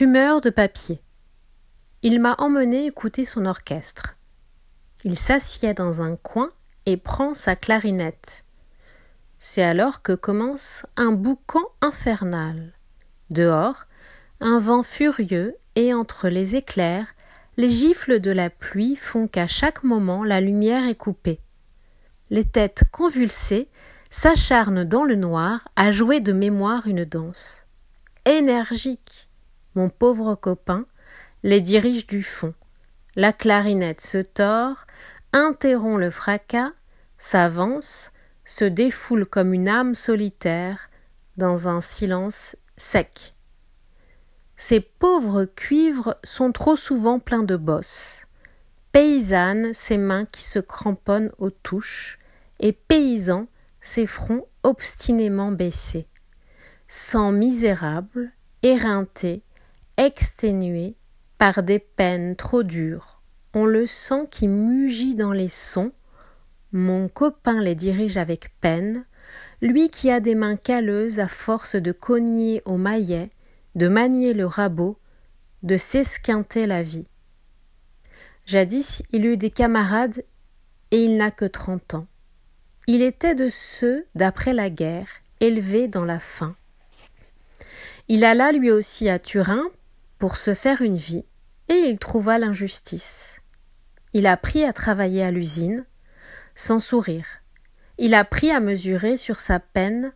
fumeur de papier. Il m'a emmené écouter son orchestre. Il s'assied dans un coin et prend sa clarinette. C'est alors que commence un boucan infernal. Dehors, un vent furieux et entre les éclairs, les gifles de la pluie font qu'à chaque moment la lumière est coupée. Les têtes convulsées s'acharnent dans le noir à jouer de mémoire une danse. Énergique. Mon pauvre copain les dirige du fond. La clarinette se tord, interrompt le fracas, s'avance, se défoule comme une âme solitaire dans un silence sec. Ces pauvres cuivres sont trop souvent pleins de bosses. Paysannes, ces mains qui se cramponnent aux touches, et paysans, ces fronts obstinément baissés. Sans misérables, éreintés, exténués par des peines trop dures, on le sent qui mugit dans les sons. Mon copain les dirige avec peine, lui qui a des mains calleuses à force de cogner au maillet, de manier le rabot, de s'esquinter la vie. Jadis il eut des camarades et il n'a que trente ans. Il était de ceux, d'après la guerre, élevés dans la faim. Il alla lui aussi à Turin pour se faire une vie, et il trouva l'injustice. Il apprit à travailler à l'usine, sans sourire. Il apprit à mesurer sur sa peine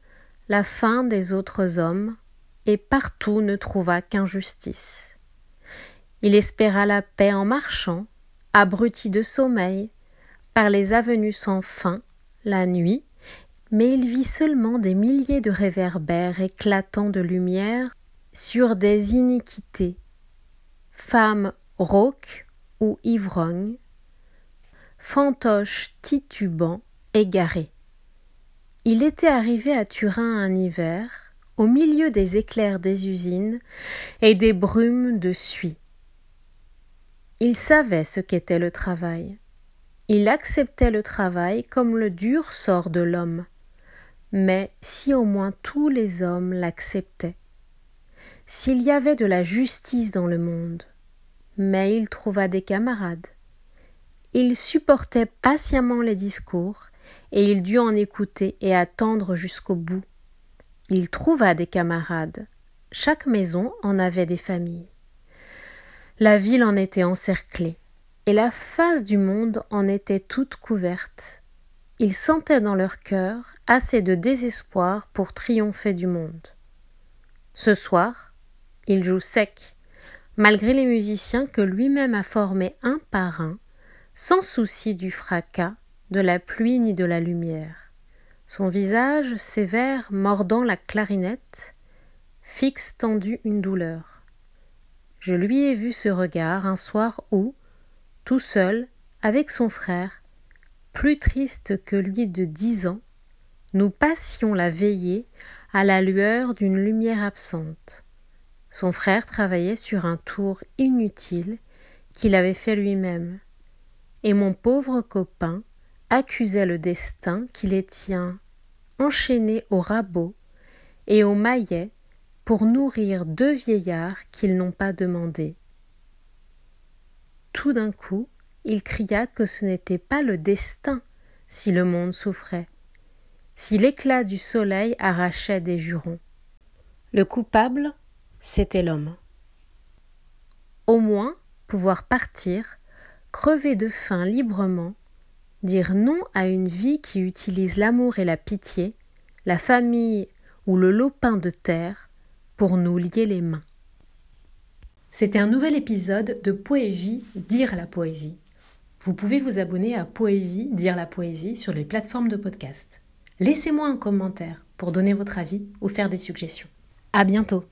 la faim des autres hommes, et partout ne trouva qu'injustice. Il espéra la paix en marchant, abruti de sommeil, par les avenues sans fin, la nuit, mais il vit seulement des milliers de réverbères éclatants de lumière sur des iniquités, femmes rauques ou ivrognes, fantoches titubants, égarés. Il était arrivé à Turin un hiver, au milieu des éclairs des usines et des brumes de suie. Il savait ce qu'était le travail. Il acceptait le travail comme le dur sort de l'homme. Mais si au moins tous les hommes l'acceptaient, s'il y avait de la justice dans le monde, mais il trouva des camarades. Il supportait patiemment les discours, et il dut en écouter et attendre jusqu'au bout. Il trouva des camarades. Chaque maison en avait des familles. La ville en était encerclée et la face du monde en était toute couverte. Ils sentaient dans leur cœur assez de désespoir pour triompher du monde. Ce soir, il joue sec, malgré les musiciens que lui-même a formés un par un, sans souci du fracas, de la pluie ni de la lumière. Son visage sévère mordant la clarinette, fixe tendu une douleur. Je lui ai vu ce regard un soir où, tout seul, avec son frère, plus triste que lui de dix ans, nous passions la veillée à la lueur d'une lumière absente. Son frère travaillait sur un tour inutile qu'il avait fait lui-même, et mon pauvre copain accusait le destin qui les tient enchaînés au rabot et au maillet pour nourrir deux vieillards qu'ils n'ont pas demandés. Tout d'un coup, il cria que ce n'était pas le destin si le monde souffrait, si l'éclat du soleil arrachait des jurons. Le coupable, c'était l'homme. Au moins pouvoir partir, crever de faim librement, dire non à une vie qui utilise l'amour et la pitié, la famille ou le lopin de terre pour nous lier les mains. C'était un nouvel épisode de Poévie Dire la poésie. Vous pouvez vous abonner à Poévie Dire la poésie sur les plateformes de podcast. Laissez-moi un commentaire pour donner votre avis ou faire des suggestions. À bientôt!